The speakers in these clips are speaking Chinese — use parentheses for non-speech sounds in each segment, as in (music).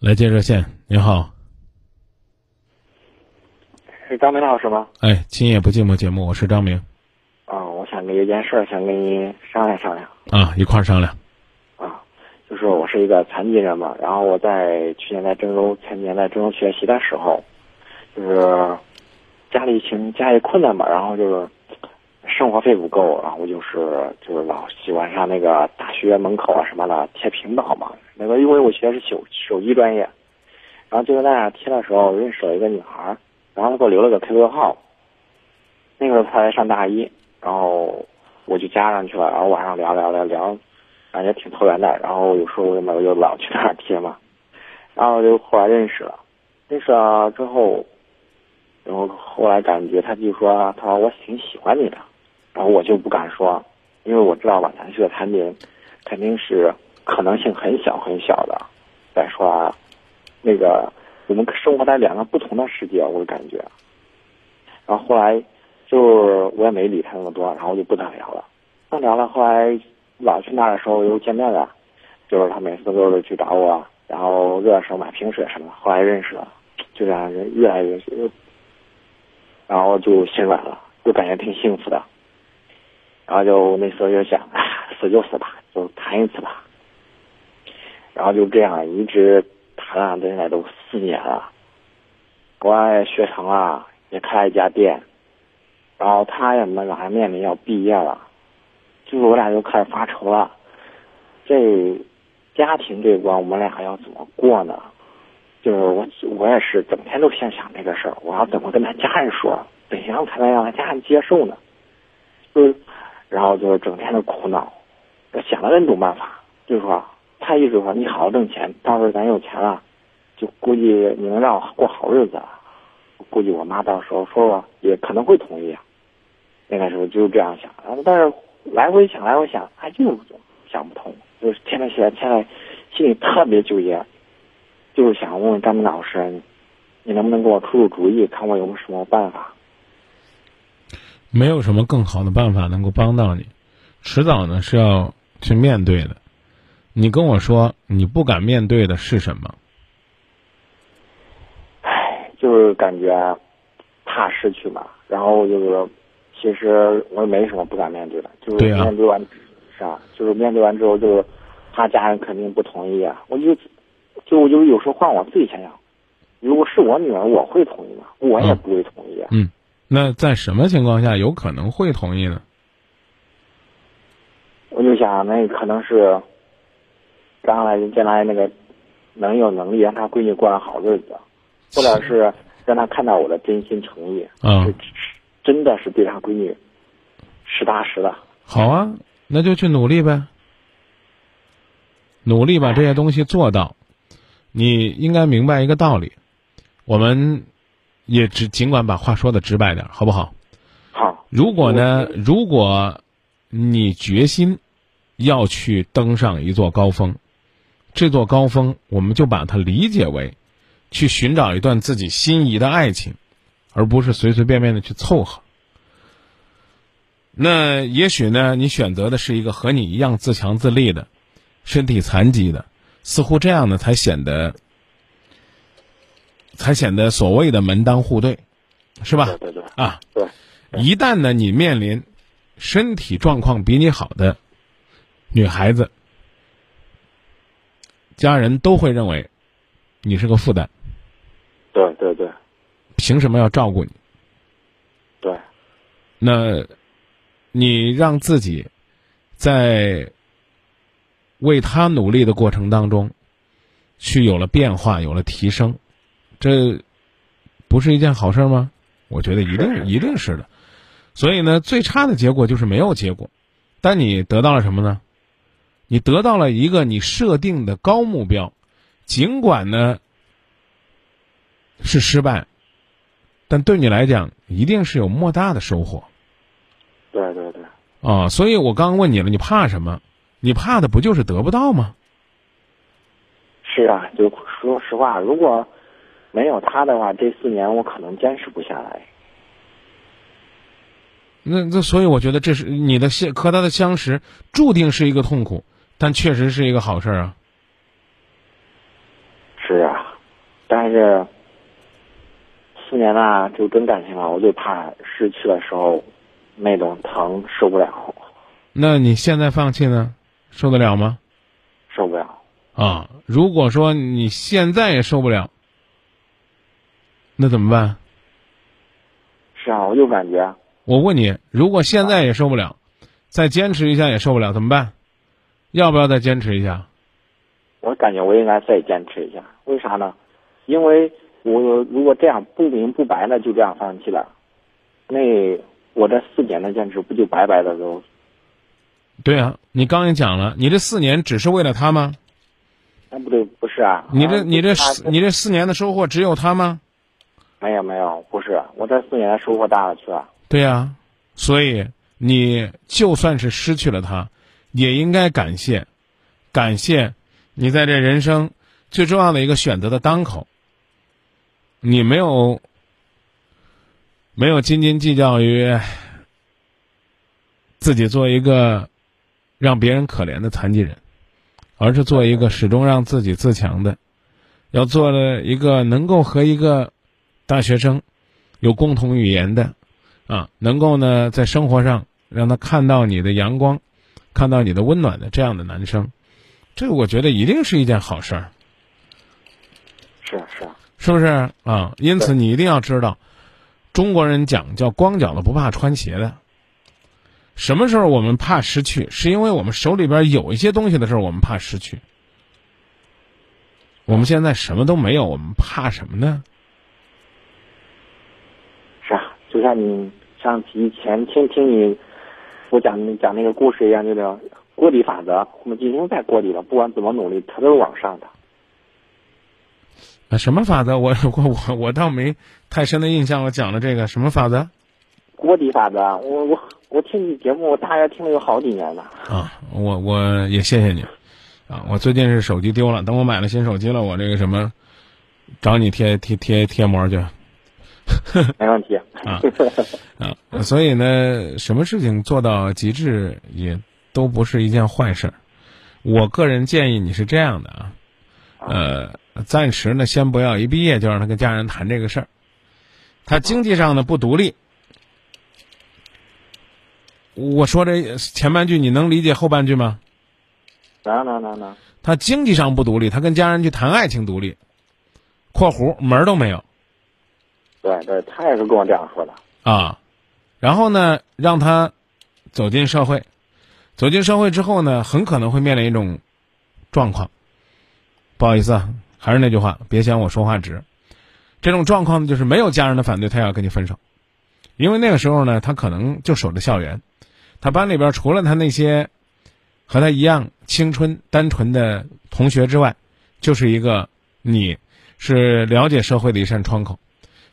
来接热线，你好，是张明老师吗？哎，今夜不寂寞节目，我是张明。啊，我想跟一件事儿想跟您商量商量。啊，一块儿商量。啊，就是我是一个残疾人嘛，然后我在去年在郑州，前年在郑州学习的时候，就是家里情家里困难嘛，然后就是生活费不够，然后就是就是老喜欢上那个大学门口啊什么的贴屏保嘛。那个因为我学的是手手机专业，然后就在那贴的时候认识了一个女孩，然后她给我留了个 QQ 号。那个时候她才上大一。然后我就加上去了，然后晚上聊聊聊聊，感觉挺投缘的。然后有时候我就就老去那儿贴嘛，然后就后来认识了，认识了之后，然后后来感觉她就说，她说我挺喜欢你的，然后我就不敢说，因为我知道吧，咱是个残疾，肯定是可能性很小很小的。再说啊，那个我们生活在两个不同的世界，我感觉。然后后来。就我也没理他那么多，然后就不跟他聊了。不聊了，后来老去那儿的时候又见面了，就是他每次都是去找我，然后热的时候买瓶水什么的。后来认识了，就这样人越来越，然后就心软了，就感觉挺幸福的。然后就那时候就想，死就死吧，就谈一次吧。然后就这样一直谈了，现在都四年了。我也学成了，也开了一家店。然后他也那个还面临要毕业了，就是我俩就开始发愁了。这家庭这关我们俩要怎么过呢？就是我我也是整天都想想这个事儿，我要怎么跟他家人说，怎样才能让他家人接受呢？就是然后就是整天的苦恼，想了 N 种办法，就是说他一直说你好好挣钱，到时候咱有钱了，就估计你能让我过好日子。估计我妈到时候说说也可能会同意啊。那个时候就是这样想，然后但是来回想来回想，哎，就是想不通，就是天天现现在心里特别纠结，就是想问问张明老师，你能不能给我出出主意，看我有没有什么办法？没有什么更好的办法能够帮到你，迟早呢是要去面对的。你跟我说你不敢面对的是什么？唉，就是感觉怕失去嘛，然后就是。其实我也没什么不敢面对的，就是面对完，是啊，就是面对完之后，就是他家人肯定不同意啊。我就就我就有时候换我自己想想，如果是我女儿，我会同意吗？我也不会同意。嗯，那在什么情况下有可能会同意呢？我就想，那可能是将来将来那个能有能力让他闺女过上好日子，或者是让他看到我的真心诚意。嗯。真的是对他闺女实打实的。好啊，那就去努力呗，努力把这些东西做到。你应该明白一个道理，我们也只尽管把话说的直白点，好不好？好。如果呢，如果你决心要去登上一座高峰，这座高峰我们就把它理解为去寻找一段自己心仪的爱情。而不是随随便便的去凑合。那也许呢，你选择的是一个和你一样自强自立的、身体残疾的，似乎这样呢才显得，才显得所谓的门当户对，是吧？对对对。啊，对。一旦呢，你面临身体状况比你好的女孩子，家人都会认为你是个负担。对对对。凭什么要照顾你？对，那，你让自己在为他努力的过程当中，去有了变化，有了提升，这不是一件好事吗？我觉得一定一定是的。所以呢，最差的结果就是没有结果，但你得到了什么呢？你得到了一个你设定的高目标，尽管呢是失败。但对你来讲，一定是有莫大的收获。对对对。啊，所以我刚问你了，你怕什么？你怕的不就是得不到吗？是啊，就说实话，如果没有他的话，这四年我可能坚持不下来。那那所以我觉得这是你的相和他的相识，注定是一个痛苦，但确实是一个好事啊。是啊，但是四年了，就真感情了，我最怕失去的时候那种疼受不了，那你现在放弃呢，受得了吗？受不了。啊，如果说你现在也受不了，那怎么办？是啊，我就感觉我问你，如果现在也受不了，再坚持一下也受不了，怎么办？要不要再坚持一下？我感觉我应该再坚持一下，为啥呢？因为我如果这样不明不白的就这样放弃了，那我这四年的坚持不就白白的都？对啊，你刚也讲了，你这四年只是为了他吗？那不对，不是啊。你这你这你这四年的收获只有他吗？没有没有，不是，我这四年收获大了去了。对呀、所以你就算是失去了他，也应该感谢，感谢你在这人生最重要的一个选择的当口，你没有没有斤斤计较于自己做一个让别人可怜的残疾人，而是做一个始终让自己自强的，要做了一个能够和一个大学生有共同语言的。啊，能够呢在生活上让他看到你的阳光，看到你的温暖的这样的男生，这个我觉得一定是一件好事儿，是啊是啊，是不是啊？因此你一定要知道，中国人讲叫光脚的不怕穿鞋的。什么时候我们怕失去？是因为我们手里边有一些东西的时候，我们怕失去。我们现在什么都没有，我们怕什么呢？是啊，就像你像以前听听你我讲讲那个故事一样，就是锅底法则，我们已经在锅底了，不管怎么努力，它都是往上的。啊，什么法则？(laughs) 我我我我倒没太深的印象。我讲了这个什么法则？锅底法则，我我我听你节目，我大约听了有好几年了。啊，我我也谢谢你，啊，我最近是手机丢了，等我买了新手机了，我这个什么，找你贴贴贴贴膜去 (laughs) 没问题。啊 (laughs) 啊，所以呢，什么事情做到极致也都不是一件坏事儿。我个人建议你是这样的啊，呃，暂时呢先不要一毕业就让他跟家人谈这个事儿，他经济上呢不独立。我说这前半句你能理解后半句吗？能能能能，他经济上不独立，他跟家人去谈爱情独立（括弧门儿都没有对对，他也是跟我这样说的。啊）。然后呢，让他走进社会，走进社会之后呢，很可能会面临一种状况。不好意思啊，还是那句话，别嫌我说话直。这种状况呢，就是没有家人的反对，他要跟你分手，因为那个时候呢，他可能就守着校园，他班里边除了他那些和他一样青春单纯的同学之外，就是一个你是了解社会的一扇窗口。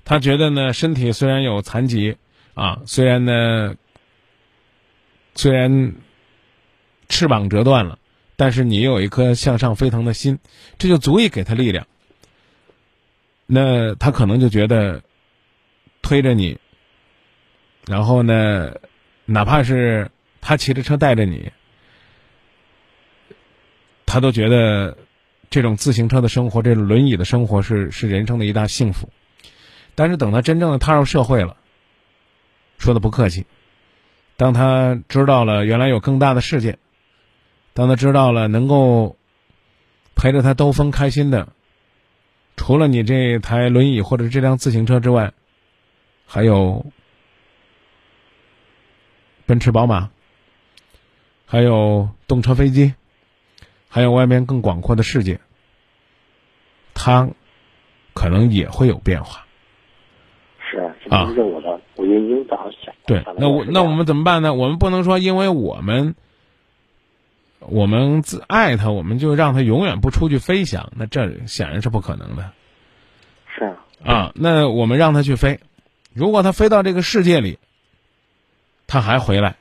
他觉得呢，身体虽然有残疾啊，虽然呢，虽然翅膀折断了，但是你有一颗向上飞腾的心，这就足以给他力量。那他可能就觉得推着你，然后呢，哪怕是他骑着车带着你，他都觉得这种自行车的生活，这种轮椅的生活是是人生的一大幸福。但是等他真正的踏入社会了，说的不客气，当他知道了原来有更大的世界，当他知道了能够陪着他兜风开心的，除了你这台轮椅或者这辆自行车之外，还有奔驰、宝马，还有动车、飞机，还有外面更广阔的世界，他可能也会有变化。是，这就是我的，我就已经早想。对，那我那我们怎么办呢？我们不能说因为我们我们自爱他，我们就让他永远不出去飞翔，那这显然是不可能的是啊，啊。那我们让他去飞，如果他飞到这个世界里，他还回来，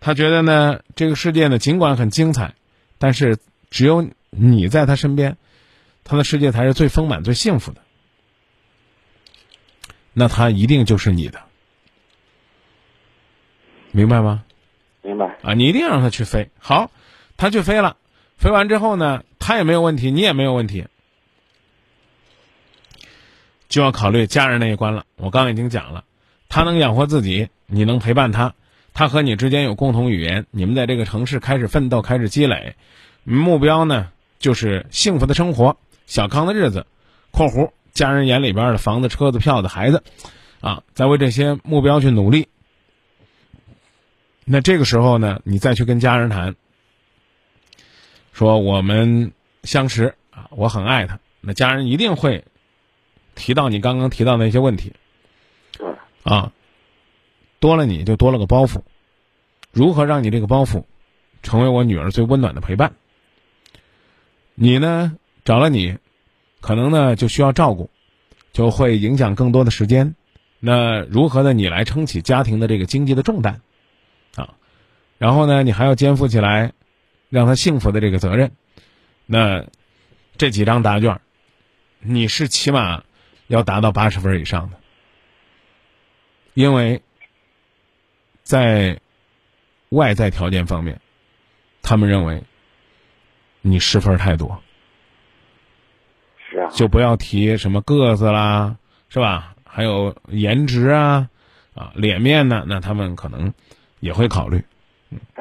他觉得呢，这个世界呢尽管很精彩，但是只有你在他身边，他的世界才是最丰满、最幸福的。那他一定就是你的，明白吗？明白。啊，你一定让他去飞。好，他去飞了，飞完之后呢，他也没有问题，你也没有问题。就要考虑家人那一关了。我刚刚已经讲了，他能养活自己，你能陪伴他，他和你之间有共同语言，你们在这个城市开始奋斗，开始积累，目标呢就是幸福的生活，小康的日子。（括弧家人眼里边的房子、车子、票子、孩子，啊，在为这些目标去努力。那这个时候呢，你再去跟家人谈，说我们相识啊，我很爱他，那家人一定会提到你刚刚提到那些问题。对，啊，多了你就多了个包袱，如何让你这个包袱成为我女儿最温暖的陪伴？你呢，找了你，可能呢就需要照顾，就会影响更多的时间。那如何的你来撑起家庭的这个经济的重担？啊，然后呢，你还要肩负起来让他幸福的这个责任。那这几张答卷，你是起码要达到八十分以上的，因为在外在条件方面，他们认为你失分太多，是啊，就不要提什么个子啦，是吧？还有颜值啊，啊，脸面呢，那他们可能。也会考虑，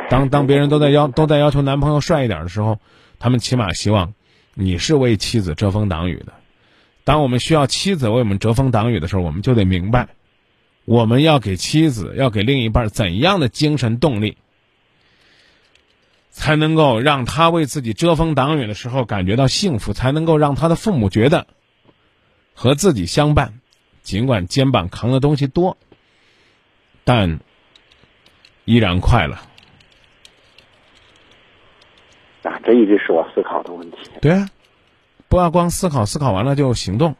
当当别人都在要 (laughs) 都在要求男朋友帅一点的时候，他们起码希望你是为妻子遮风挡雨的。当我们需要妻子为我们遮风挡雨的时候，我们就得明白，我们要给妻子要给另一半怎样的精神动力，才能够让他为自己遮风挡雨的时候感觉到幸福，才能够让他的父母觉得和自己相伴，尽管肩膀扛的东西多，但。依然快乐。啊，这一直是我思考的问题。对啊，不要光思考，思考完了就行动。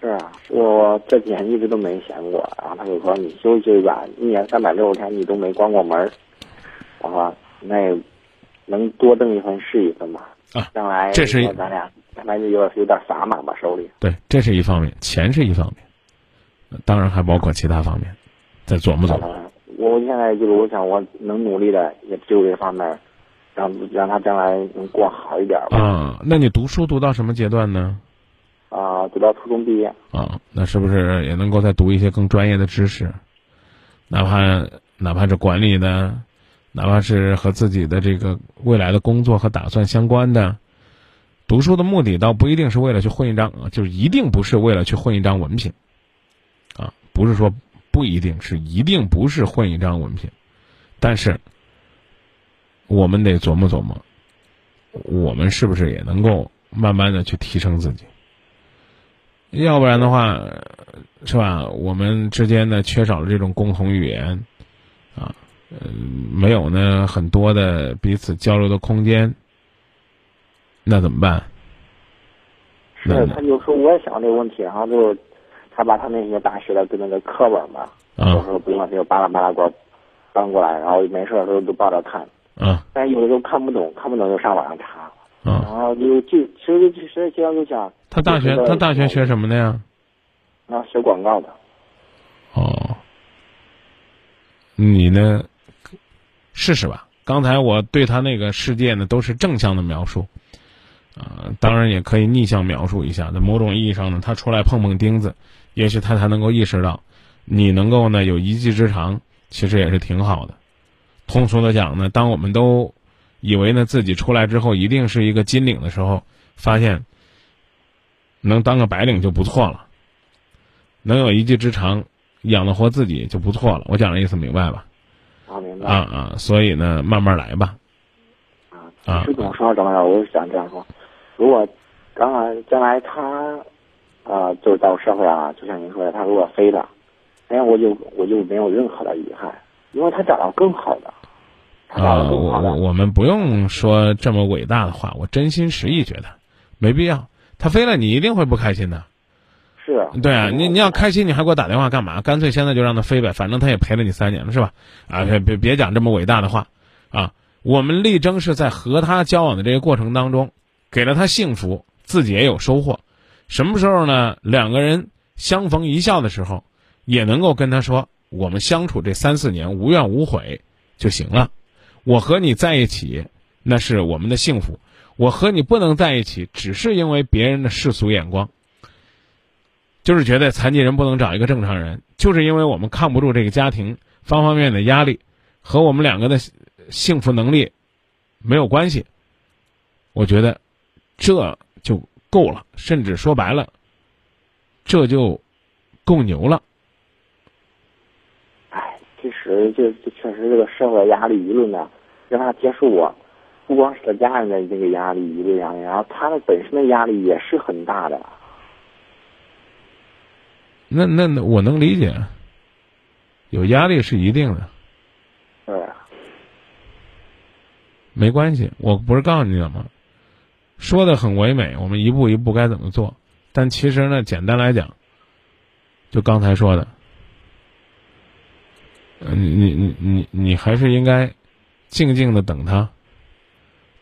是啊，我这几天一直都没闲过，然后他就说：“你休息吧，一年三百六十天你都没关过门我说：“那能多挣一分是一分吧。啊，将来这是咱俩，将来就有有点撒满吧手里。对，这是一方面，钱是一方面，当然还包括其他方面，再琢磨琢磨。我现在就是我想我能努力的也只有这方面，让让他将来能过好一点吧。啊，那你读书读到什么阶段呢？啊，读到初中毕业。啊，那是不是也能够再读一些更专业的知识？哪怕哪怕是管理的，哪怕是和自己的这个未来的工作和打算相关的，读书的目的倒不一定是为了去混一张，就是一定不是为了去混一张文凭，啊，不是说。不一定是，一定不是混一张文凭，但是我们得琢磨琢磨，我们是不是也能够慢慢的去提升自己？要不然的话，是吧？我们之间呢缺少了这种共同语言，啊，嗯，没有呢很多的彼此交流的空间，那怎么办？是，他就说我也想这个问题，然后就。他把他那些大学的跟那个课本嘛，有时候不用他就巴拉巴拉给我搬过来，然后没事的时候就抱着看。嗯。但有的时候看不懂，看不懂就上网上查。嗯。然后就就其实其实学校就讲。他大学他大学学什么的呀？啊，学广告的。哦。你呢？试试吧。刚才我对他那个世界呢，都是正向的描述。啊，当然也可以逆向描述一下。在某种意义上呢，他出来碰碰钉子，也许他才能够意识到，你能够呢有一技之长，其实也是挺好的。通俗的讲呢，当我们都以为呢自己出来之后一定是一个金领的时候，发现能当个白领就不错了，能有一技之长，养得活自己就不错了。我讲的意思明白吧？啊，明白。啊啊，所以呢，慢慢来吧。啊，是怎么说？张老师，我是想这样说。如果将来将来他，啊，就是到社会上，就像您说的，他如果飞了，哎，我就我就没有任何的遗憾，因为他找到更好的。啊，我我我们不用说这么伟大的话，我真心实意觉得没必要。他飞了，你一定会不开心的。是。对啊，你你要开心，你还给我打电话干嘛？干脆现在就让他飞呗，反正他也陪了你三年了，是吧？啊，别别别讲这么伟大的话，啊，我们力争是在和他交往的这个过程当中。给了他幸福，自己也有收获。什么时候呢？两个人相逢一笑的时候，也能够跟他说：“我们相处这三四年无怨无悔就行了。”我和你在一起，那是我们的幸福。我和你不能在一起，只是因为别人的世俗眼光。就是觉得残疾人不能找一个正常人，就是因为我们抗不住这个家庭方方面面的压力，和我们两个的幸福能力没有关系。我觉得这就够了，甚至说白了，这就够牛了。哎，其实就就确实这个社会压力舆论呢，让他接受我，不光是他家人的这个压力舆论压力，然后他的本身的压力也是很大的。那那那我能理解，有压力是一定的，对，没关系。我不是告诉你了吗？说的很唯美，我们一步一步该怎么做？但其实呢，简单来讲，就刚才说的，呃，你你你你你还是应该静静的等他，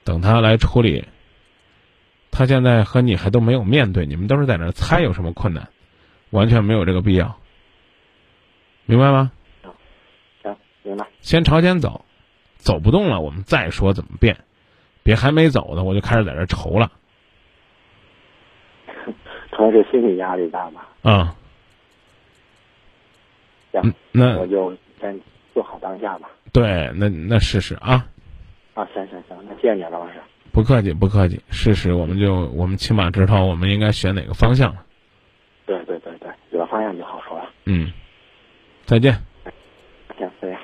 等他来处理。他现在和你还都没有面对，你们都是在那猜有什么困难。完全没有这个必要，明白吗？行，明白。先朝前走，走不动了，我们再说怎么变。别还没走呢，我就开始在这愁了。可能是心理压力大吧。啊。行，那我就先做好当下吧。对，那那试试啊。啊，行行行，那谢谢你，老师。不客气，不客气。试试，我们就我们起码知道我们应该选哪个方向了。对对对对，有了方向就好说了。嗯，再见。行，再见。